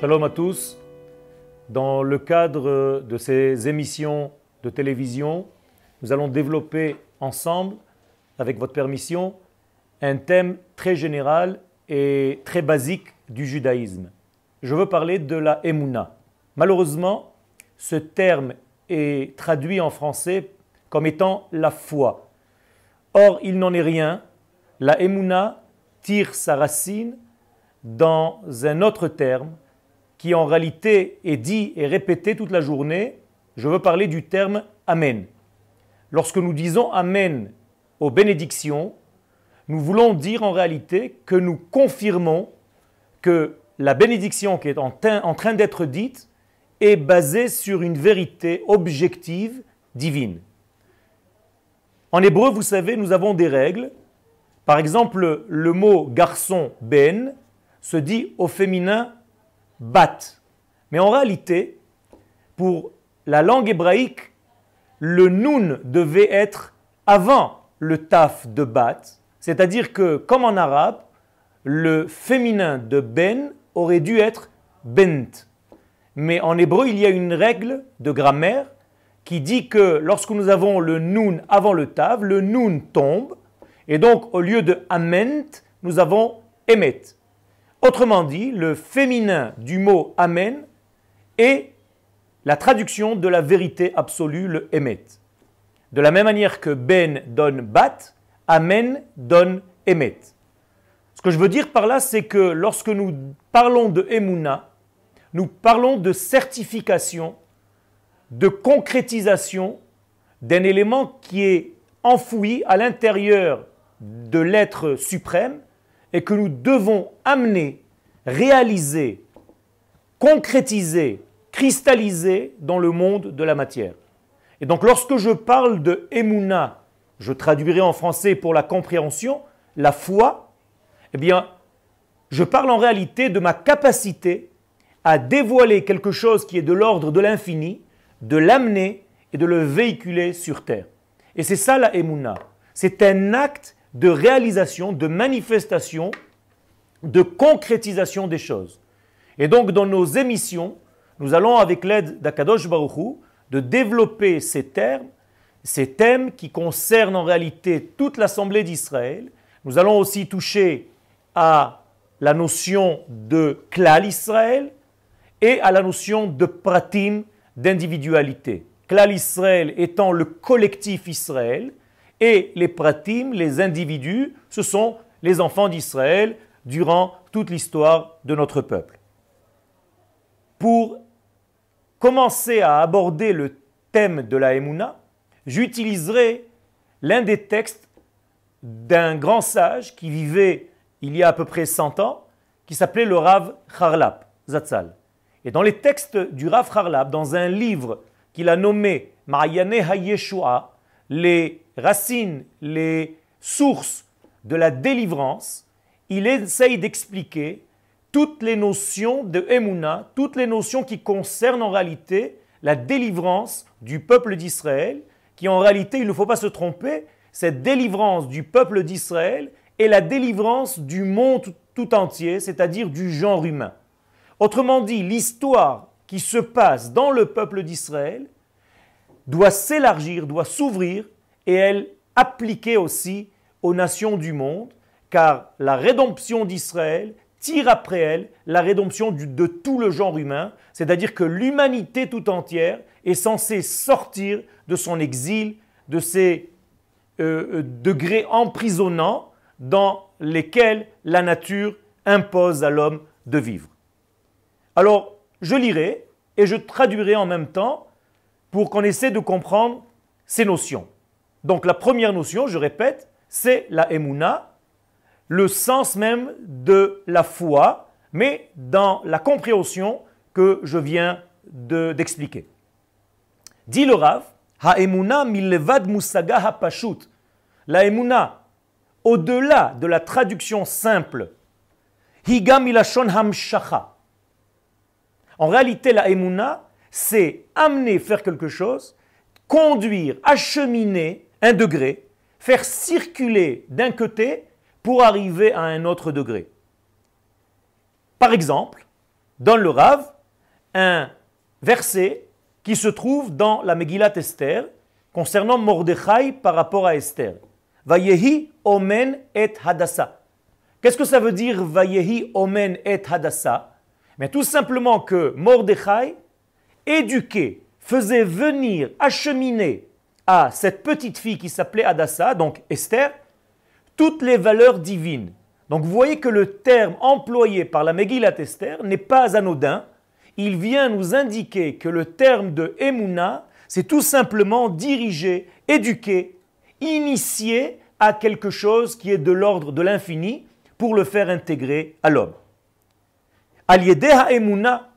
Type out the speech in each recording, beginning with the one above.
Shalom à tous. Dans le cadre de ces émissions de télévision, nous allons développer ensemble, avec votre permission, un thème très général et très basique du judaïsme. Je veux parler de la Emouna. Malheureusement, ce terme est traduit en français comme étant la foi. Or, il n'en est rien. La Emouna tire sa racine dans un autre terme qui en réalité est dit et répété toute la journée. Je veux parler du terme Amen. Lorsque nous disons Amen aux bénédictions, nous voulons dire en réalité que nous confirmons que la bénédiction qui est en train d'être dite est basée sur une vérité objective divine. En hébreu, vous savez, nous avons des règles. Par exemple, le mot garçon ben se dit au féminin bat. Mais en réalité, pour la langue hébraïque, le nun devait être avant le taf de bat, c'est-à-dire que, comme en arabe, le féminin de ben aurait dû être bent. Mais en hébreu, il y a une règle de grammaire qui dit que lorsque nous avons le nun avant le tav, le nun tombe, et donc au lieu de ament, nous avons emet. Autrement dit, le féminin du mot amen est la traduction de la vérité absolue, le emet. De la même manière que ben donne bat, amen donne emet. Ce que je veux dire par là, c'est que lorsque nous parlons de emuna, nous parlons de certification, de concrétisation d'un élément qui est enfoui à l'intérieur de l'être suprême et que nous devons amener, réaliser, concrétiser, cristalliser dans le monde de la matière. Et donc lorsque je parle de Emouna, je traduirai en français pour la compréhension, la foi, eh bien, je parle en réalité de ma capacité à dévoiler quelque chose qui est de l'ordre de l'infini, de l'amener et de le véhiculer sur terre. Et c'est ça la Emouna. C'est un acte de réalisation, de manifestation, de concrétisation des choses. Et donc dans nos émissions, nous allons avec l'aide d'Akadosh Baruchou de développer ces termes, ces thèmes qui concernent en réalité toute l'Assemblée d'Israël. Nous allons aussi toucher à la notion de klal Israël et à la notion de pratim, d'individualité. Klal Israël étant le collectif Israël et les pratim, les individus, ce sont les enfants d'Israël durant toute l'histoire de notre peuple. Pour commencer à aborder le thème de la Emouna, j'utiliserai l'un des textes d'un grand sage qui vivait il y a à peu près 100 ans, qui s'appelait le Rav Charlap, Zatzal. Et dans les textes du Rav Charlap, dans un livre qu'il a nommé Ma'ayane HaYeshua, les racines, les sources de la délivrance, il essaye d'expliquer toutes les notions de Emouna, toutes les notions qui concernent en réalité la délivrance du peuple d'Israël, qui en réalité, il ne faut pas se tromper, cette délivrance du peuple d'Israël est la délivrance du monde tout entier, c'est-à-dire du genre humain. Autrement dit, l'histoire qui se passe dans le peuple d'Israël doit s'élargir, doit s'ouvrir et elle appliquer aussi aux nations du monde, car la rédemption d'Israël tire après elle la rédemption de tout le genre humain, c'est-à-dire que l'humanité tout entière est censée sortir de son exil, de ces euh, euh, degrés emprisonnants dans lesquels la nature impose à l'homme de vivre. Alors, je lirai et je traduirai en même temps pour qu'on essaie de comprendre ces notions. Donc la première notion, je répète, c'est la emuna, le sens même de la foi, mais dans la compréhension que je viens d'expliquer. Dit le Rav, ha-emuna milevad musaga ha-pashut. La emuna, au-delà de la traduction simple, higam ilashon hamshacha. En réalité, la emuna, c'est amener faire quelque chose, conduire, acheminer un degré, faire circuler d'un côté pour arriver à un autre degré. Par exemple, dans le Rav un verset qui se trouve dans la Megillat Esther concernant Mordechai par rapport à Esther. Vayehi omen et hadassa. Qu'est-ce que ça veut dire Vayehi omen et hadassa Mais tout simplement que Mordechai éduquait, faisait venir, acheminer à cette petite fille qui s'appelait Hadassa, donc Esther, toutes les valeurs divines. Donc vous voyez que le terme employé par la Megillat Esther n'est pas anodin. Il vient nous indiquer que le terme de Emouna, c'est tout simplement diriger, éduquer, initier à quelque chose qui est de l'ordre de l'infini pour le faire intégrer à l'homme. Aliedeha Emouna,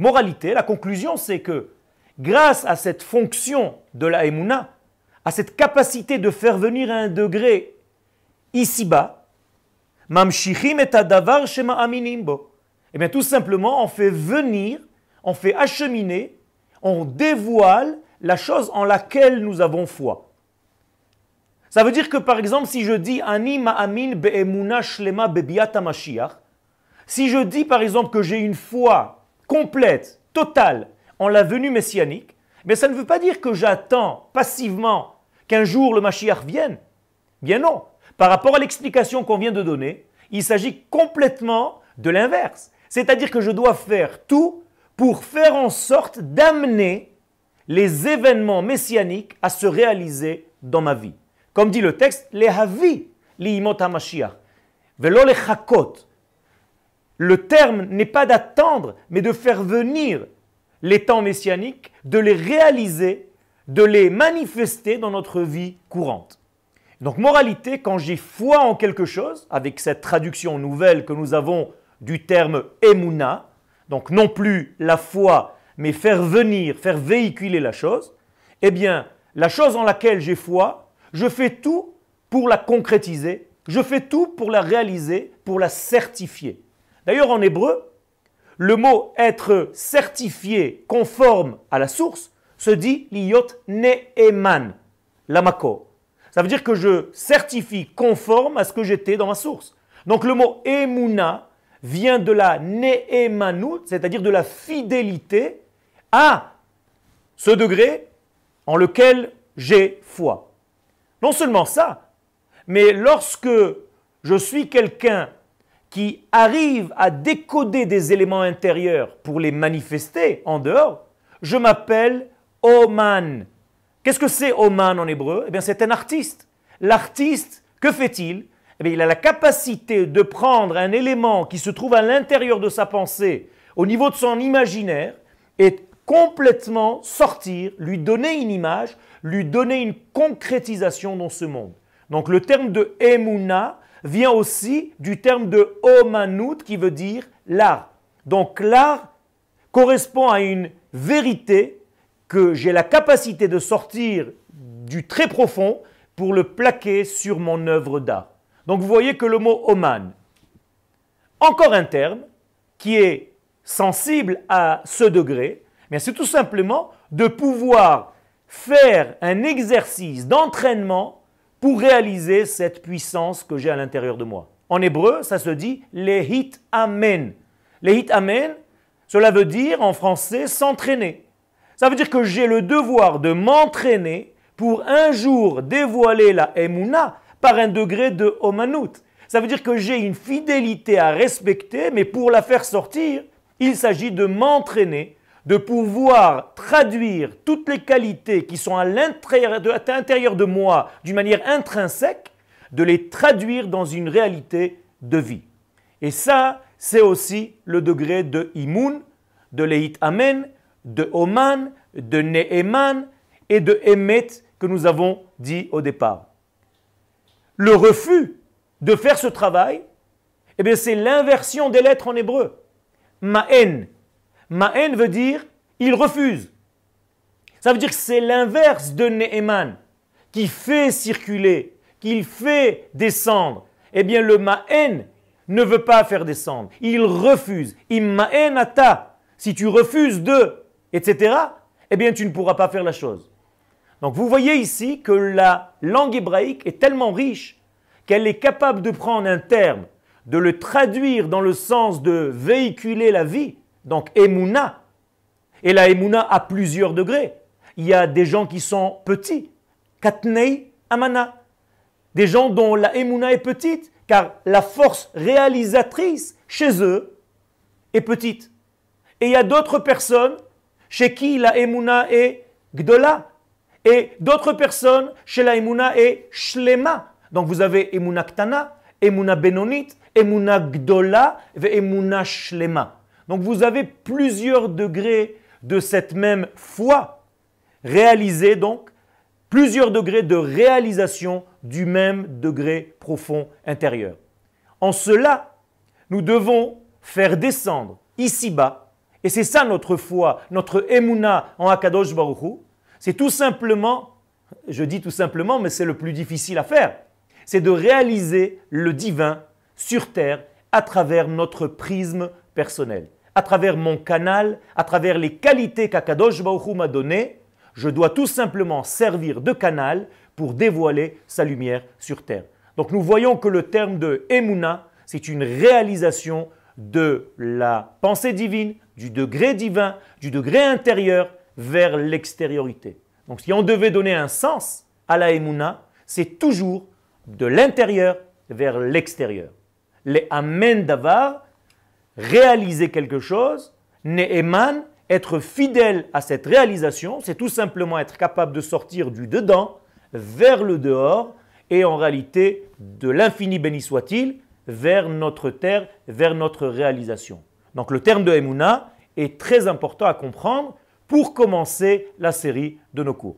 moralité, la conclusion c'est que grâce à cette fonction de la Emouna, à cette capacité de faire venir un degré ici-bas, Mamshichim et adavar shema aminimbo. Eh bien, tout simplement, on fait venir, on fait acheminer, on dévoile la chose en laquelle nous avons foi. Ça veut dire que, par exemple, si je dis Ani ma'amin be'emuna shlema bebiata mashiach, si je dis, par exemple, que j'ai une foi complète, totale, en la venue messianique, mais ça ne veut pas dire que j'attends passivement qu'un jour le Mashiach vienne. Bien non. Par rapport à l'explication qu'on vient de donner, il s'agit complètement de l'inverse. C'est-à-dire que je dois faire tout pour faire en sorte d'amener les événements messianiques à se réaliser dans ma vie. Comme dit le texte, les havi, l'imot hamashiach, velo les chakot. Le terme n'est pas d'attendre, mais de faire venir les temps messianiques, de les réaliser, de les manifester dans notre vie courante. Donc moralité, quand j'ai foi en quelque chose, avec cette traduction nouvelle que nous avons du terme emuna, donc non plus la foi, mais faire venir, faire véhiculer la chose, eh bien, la chose en laquelle j'ai foi, je fais tout pour la concrétiser, je fais tout pour la réaliser, pour la certifier. D'ailleurs, en hébreu, le mot être certifié conforme à la source se dit liot ne'eman, lamako. Ça veut dire que je certifie conforme à ce que j'étais dans ma source. Donc le mot emuna vient de la ne'emanut, c'est-à-dire de la fidélité à ce degré en lequel j'ai foi. Non seulement ça, mais lorsque je suis quelqu'un qui arrive à décoder des éléments intérieurs pour les manifester en dehors, je m'appelle Oman. Qu'est-ce que c'est Oman en hébreu? Eh bien, c'est un artiste. L'artiste, que fait-il? Eh bien, Il a la capacité de prendre un élément qui se trouve à l'intérieur de sa pensée, au niveau de son imaginaire, et complètement sortir, lui donner une image, lui donner une concrétisation dans ce monde. Donc le terme de Emuna vient aussi du terme de Omanut qui veut dire l'art. Donc l'art correspond à une vérité que j'ai la capacité de sortir du très profond pour le plaquer sur mon œuvre d'art. Donc vous voyez que le mot oman, encore un terme qui est sensible à ce degré, mais c'est tout simplement de pouvoir faire un exercice d'entraînement pour réaliser cette puissance que j'ai à l'intérieur de moi. En hébreu, ça se dit lehit amen. Lehit amen, cela veut dire en français s'entraîner. Ça veut dire que j'ai le devoir de m'entraîner pour un jour dévoiler la Emouna par un degré de Omanout. Ça veut dire que j'ai une fidélité à respecter, mais pour la faire sortir, il s'agit de m'entraîner, de pouvoir traduire toutes les qualités qui sont à l'intérieur de moi d'une manière intrinsèque, de les traduire dans une réalité de vie. Et ça, c'est aussi le degré de Imoun, de Leit Amen, de Oman, de Ne'eman et de Emet que nous avons dit au départ. Le refus de faire ce travail, eh c'est l'inversion des lettres en hébreu. Ma'en. Ma'en veut dire il refuse. Ça veut dire que c'est l'inverse de Ne'eman qui fait circuler, qui fait descendre. Eh bien le Ma'en ne veut pas faire descendre. Il refuse. Imma'en ata. Si tu refuses de etc., eh bien tu ne pourras pas faire la chose. Donc vous voyez ici que la langue hébraïque est tellement riche qu'elle est capable de prendre un terme, de le traduire dans le sens de véhiculer la vie, Donc Emouna. Et la Emouna a plusieurs degrés. Il y a des gens qui sont petits. Katnei Amana. Des gens dont la Emouna est petite, car la force réalisatrice chez eux est petite. Et il y a d'autres personnes chez qui la Emouna est Gdola. Et d'autres personnes chez la Emouna est Shlema. Donc vous avez Emouna Ktana, Emouna Benonit, Emouna Gdola et Emouna Shlema. Donc vous avez plusieurs degrés de cette même foi réalisée donc plusieurs degrés de réalisation du même degré profond intérieur. En cela, nous devons faire descendre ici-bas, et c'est ça notre foi, notre emuna en Akadosh Baruch c'est tout simplement, je dis tout simplement, mais c'est le plus difficile à faire, c'est de réaliser le divin sur terre à travers notre prisme personnel, à travers mon canal, à travers les qualités qu'Akadosh Baruch m'a données, je dois tout simplement servir de canal pour dévoiler sa lumière sur terre. Donc nous voyons que le terme de Emuna, c'est une réalisation de la pensée divine, du degré divin, du degré intérieur vers l'extériorité. Donc si on devait donner un sens à la Emuna, c'est toujours de l'intérieur vers l'extérieur. Les Amen Davar, réaliser quelque chose, Ne'eman, être fidèle à cette réalisation, c'est tout simplement être capable de sortir du dedans vers le dehors et en réalité de l'infini béni soit-il vers notre terre, vers notre réalisation. Donc le terme de Emouna est très important à comprendre pour commencer la série de nos cours.